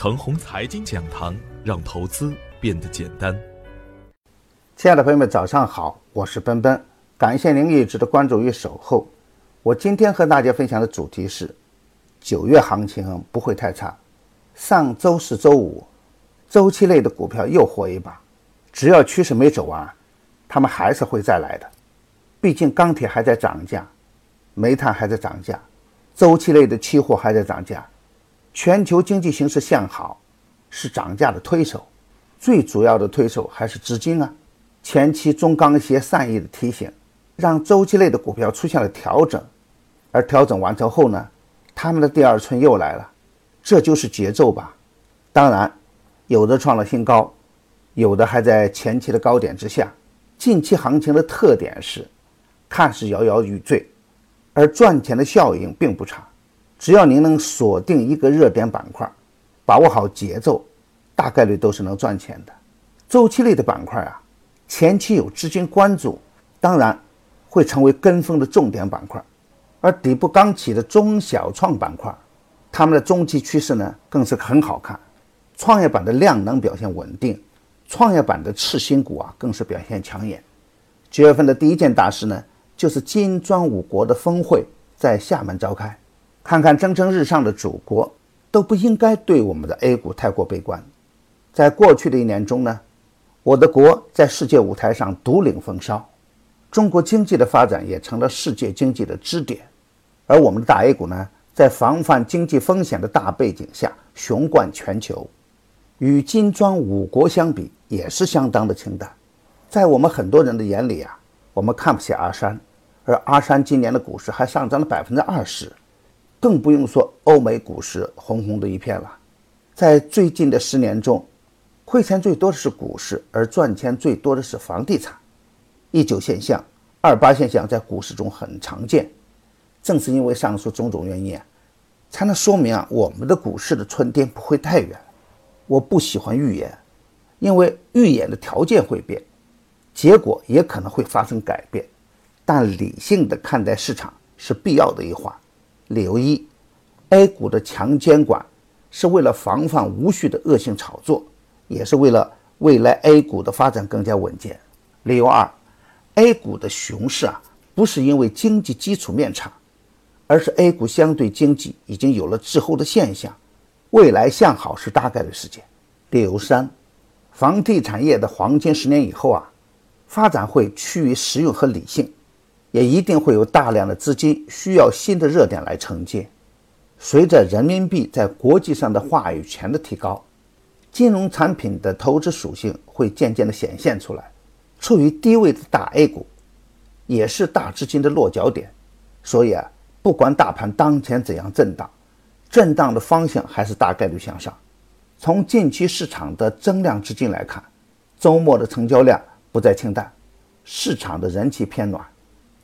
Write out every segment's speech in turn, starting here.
程红财经讲堂，让投资变得简单。亲爱的朋友们，早上好，我是奔奔，感谢您一直的关注与守候。我今天和大家分享的主题是：九月行情不会太差。上周四周五，周期类的股票又火一把，只要趋势没走完，他们还是会再来的。毕竟钢铁还在涨价，煤炭还在涨价，周期类的期货还在涨价。全球经济形势向好，是涨价的推手，最主要的推手还是资金啊。前期中钢协善意的提醒，让周期类的股票出现了调整，而调整完成后呢，他们的第二春又来了，这就是节奏吧。当然，有的创了新高，有的还在前期的高点之下。近期行情的特点是，看似摇摇欲坠，而赚钱的效应并不差。只要您能锁定一个热点板块，把握好节奏，大概率都是能赚钱的。周期类的板块啊，前期有资金关注，当然会成为跟风的重点板块。而底部刚起的中小创板块，他们的中期趋势呢更是很好看。创业板的量能表现稳定，创业板的次新股啊更是表现抢眼。九月份的第一件大事呢，就是金砖五国的峰会在厦门召开。看看蒸蒸日上的祖国，都不应该对我们的 A 股太过悲观。在过去的一年中呢，我的国在世界舞台上独领风骚，中国经济的发展也成了世界经济的支点。而我们的大 A 股呢，在防范经济风险的大背景下雄冠全球，与金砖五国相比也是相当的清淡。在我们很多人的眼里啊，我们看不起阿山，而阿山今年的股市还上涨了百分之二十。更不用说欧美股市红红的一片了。在最近的十年中，亏钱最多的是股市，而赚钱最多的是房地产。一九现象、二八现象在股市中很常见。正是因为上述种种原因啊，才能说明啊我们的股市的春天不会太远。我不喜欢预言，因为预言的条件会变，结果也可能会发生改变。但理性的看待市场是必要的一环。理由一，A 股的强监管是为了防范无序的恶性炒作，也是为了未来 A 股的发展更加稳健。理由二，A 股的熊市啊，不是因为经济基础面差，而是 A 股相对经济已经有了滞后的现象，未来向好是大概率事件。理由三，房地产业的黄金十年以后啊，发展会趋于实用和理性。也一定会有大量的资金需要新的热点来承接。随着人民币在国际上的话语权的提高，金融产品的投资属性会渐渐的显现出来。处于低位的大 A 股，也是大资金的落脚点。所以啊，不管大盘当前怎样震荡，震荡的方向还是大概率向上。从近期市场的增量资金来看，周末的成交量不再清淡，市场的人气偏暖。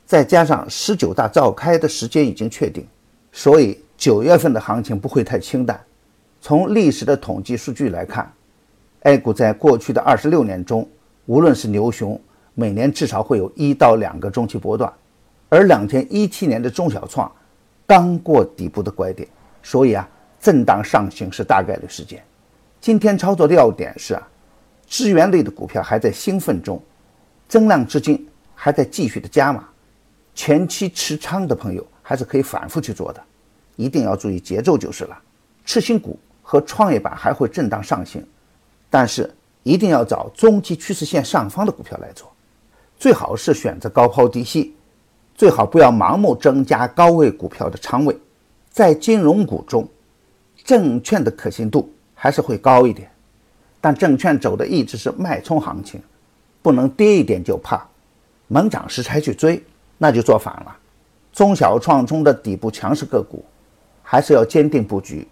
再加上十九大召开的时间已经确定，所以九月份的行情不会太清淡。从历史的统计数据来看，A 股在过去的二十六年中，无论是牛熊，每年至少会有一到两个中期波段。而两千一七年的中小创刚过底部的拐点，所以啊，震荡上行是大概率事件。今天操作的要点是啊，资源类的股票还在兴奋中，增量资金还在继续的加码。前期持仓的朋友还是可以反复去做的，一定要注意节奏就是了。次新股和创业板还会震荡上行，但是一定要找中期趋势线上方的股票来做，最好是选择高抛低吸，最好不要盲目增加高位股票的仓位。在金融股中，证券的可信度还是会高一点，但证券走的一直是脉冲行情，不能跌一点就怕，猛涨时才去追。那就做反了。中小创中的底部强势个股，还是要坚定布局，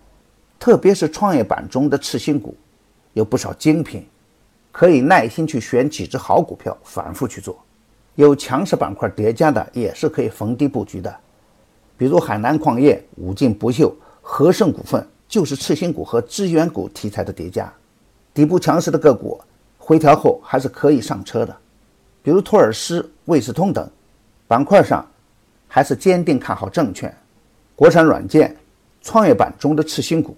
特别是创业板中的次新股，有不少精品，可以耐心去选几只好股票，反复去做。有强势板块叠加的，也是可以逢低布局的。比如海南矿业、五金不锈、和盛股份，就是次新股和资源股题材的叠加。底部强势的个股，回调后还是可以上车的。比如托尔斯、卫士通等。板块上，还是坚定看好证券、国产软件、创业板中的次新股，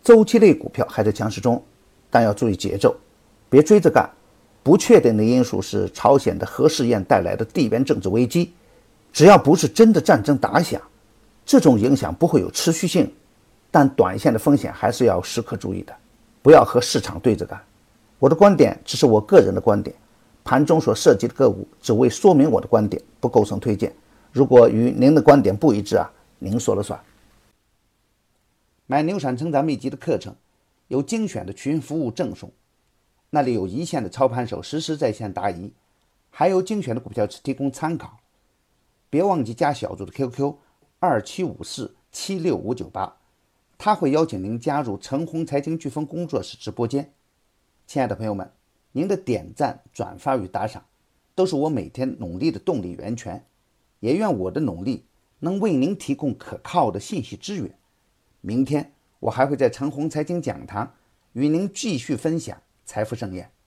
周期类股票还在强势中，但要注意节奏，别追着干。不确定的因素是朝鲜的核试验带来的地缘政治危机，只要不是真的战争打响，这种影响不会有持续性，但短线的风险还是要时刻注意的，不要和市场对着干。我的观点只是我个人的观点，盘中所涉及的个股只为说明我的观点，不构成推荐。如果与您的观点不一致啊，您说了算。买牛产成长秘籍的课程，有精选的群服务赠送。那里有一线的操盘手实时在线答疑，还有精选的股票提供参考。别忘记加小组的 QQ 二七五四七六五九八，他会邀请您加入陈红财经飓风工作室直播间。亲爱的朋友们，您的点赞、转发与打赏，都是我每天努力的动力源泉。也愿我的努力能为您提供可靠的信息资源。明天我还会在陈红财经讲堂与您继续分享。财富盛宴。